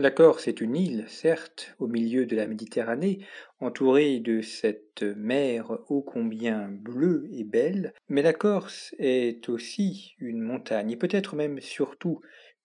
La Corse est une île, certes, au milieu de la Méditerranée, entourée de cette mer ô combien bleue et belle, mais la Corse est aussi une montagne, et peut-être même surtout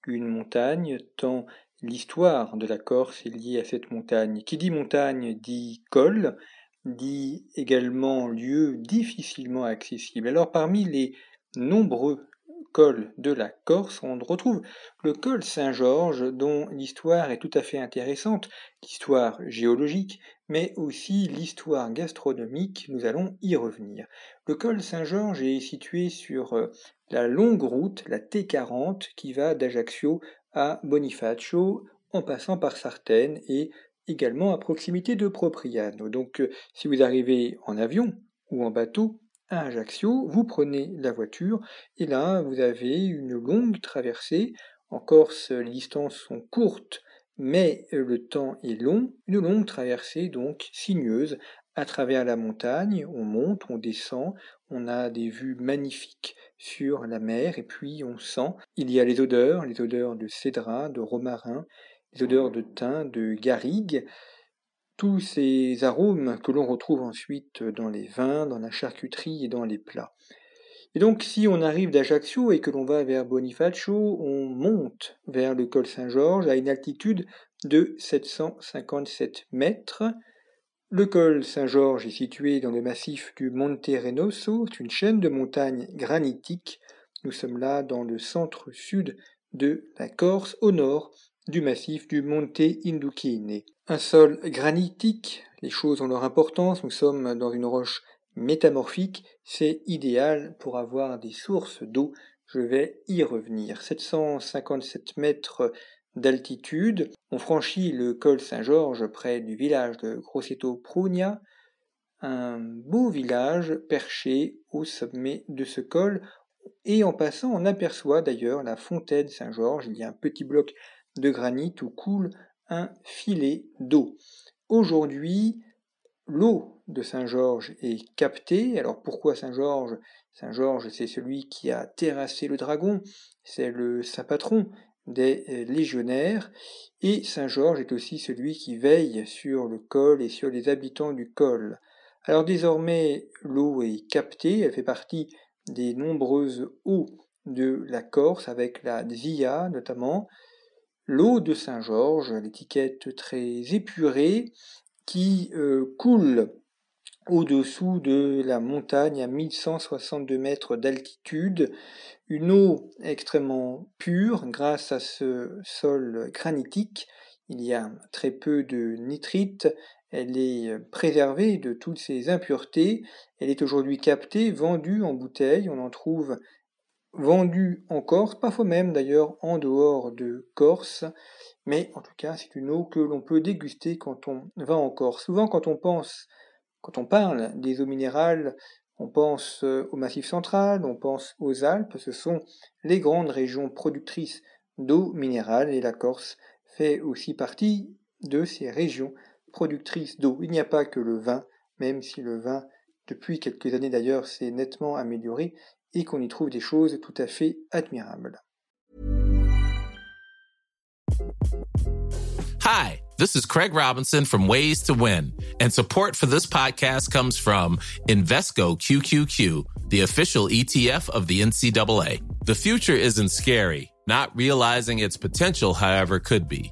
une montagne, tant l'histoire de la Corse est liée à cette montagne. Qui dit montagne dit col, dit également lieu difficilement accessible. Alors parmi les nombreux de la Corse, on retrouve le col Saint-Georges, dont l'histoire est tout à fait intéressante, l'histoire géologique, mais aussi l'histoire gastronomique, nous allons y revenir. Le col Saint-Georges est situé sur euh, la longue route, la T40, qui va d'Ajaccio à Bonifacio, en passant par Sartène et également à proximité de Propriano. Donc euh, si vous arrivez en avion ou en bateau, Ajaccio, vous prenez la voiture et là vous avez une longue traversée. En Corse, les distances sont courtes, mais le temps est long. Une longue traversée donc sinueuse à travers la montagne. On monte, on descend, on a des vues magnifiques sur la mer et puis on sent. Il y a les odeurs, les odeurs de cédra, de romarin, les odeurs de thym, de garrigue tous ces arômes que l'on retrouve ensuite dans les vins, dans la charcuterie et dans les plats. Et donc si on arrive d'Ajaccio et que l'on va vers Bonifacio, on monte vers le col Saint-Georges à une altitude de 757 mètres. Le col Saint-Georges est situé dans le massif du Monte Renoso, une chaîne de montagnes granitiques. Nous sommes là dans le centre-sud de la Corse, au nord du massif du Monte Induchine. Un sol granitique, les choses ont leur importance, nous sommes dans une roche métamorphique, c'est idéal pour avoir des sources d'eau, je vais y revenir. 757 mètres d'altitude, on franchit le col Saint-Georges près du village de Grosseto Prugna, un beau village perché au sommet de ce col, et en passant on aperçoit d'ailleurs la fontaine Saint-Georges, il y a un petit bloc de granit où coule un filet d'eau. Aujourd'hui, l'eau de Saint-Georges est captée. Alors pourquoi Saint-Georges? Saint-Georges, c'est celui qui a terrassé le dragon, c'est le saint patron des euh, légionnaires, et Saint-Georges est aussi celui qui veille sur le col et sur les habitants du col. Alors désormais, l'eau est captée, elle fait partie des nombreuses eaux de la Corse, avec la Zia notamment, l'eau de Saint-Georges, l'étiquette très épurée, qui euh, coule au-dessous de la montagne à 1162 mètres d'altitude, une eau extrêmement pure grâce à ce sol granitique. Il y a très peu de nitrite, elle est préservée de toutes ces impuretés, elle est aujourd'hui captée, vendue en bouteille, on en trouve vendu en Corse, parfois même d'ailleurs en dehors de Corse, mais en tout cas c'est une eau que l'on peut déguster quand on va en Corse. Souvent quand on pense, quand on parle des eaux minérales, on pense euh, au Massif central, on pense aux Alpes, ce sont les grandes régions productrices d'eau minérale et la Corse fait aussi partie de ces régions productrices d'eau. Il n'y a pas que le vin, même si le vin, depuis quelques années d'ailleurs, s'est nettement amélioré, et qu'on y trouve des choses tout à fait admirables. Hi, this is Craig Robinson from Ways to Win, and support for this podcast comes from Invesco QQQ, the official ETF of the NCAA. The future isn't scary. Not realizing its potential, however, could be.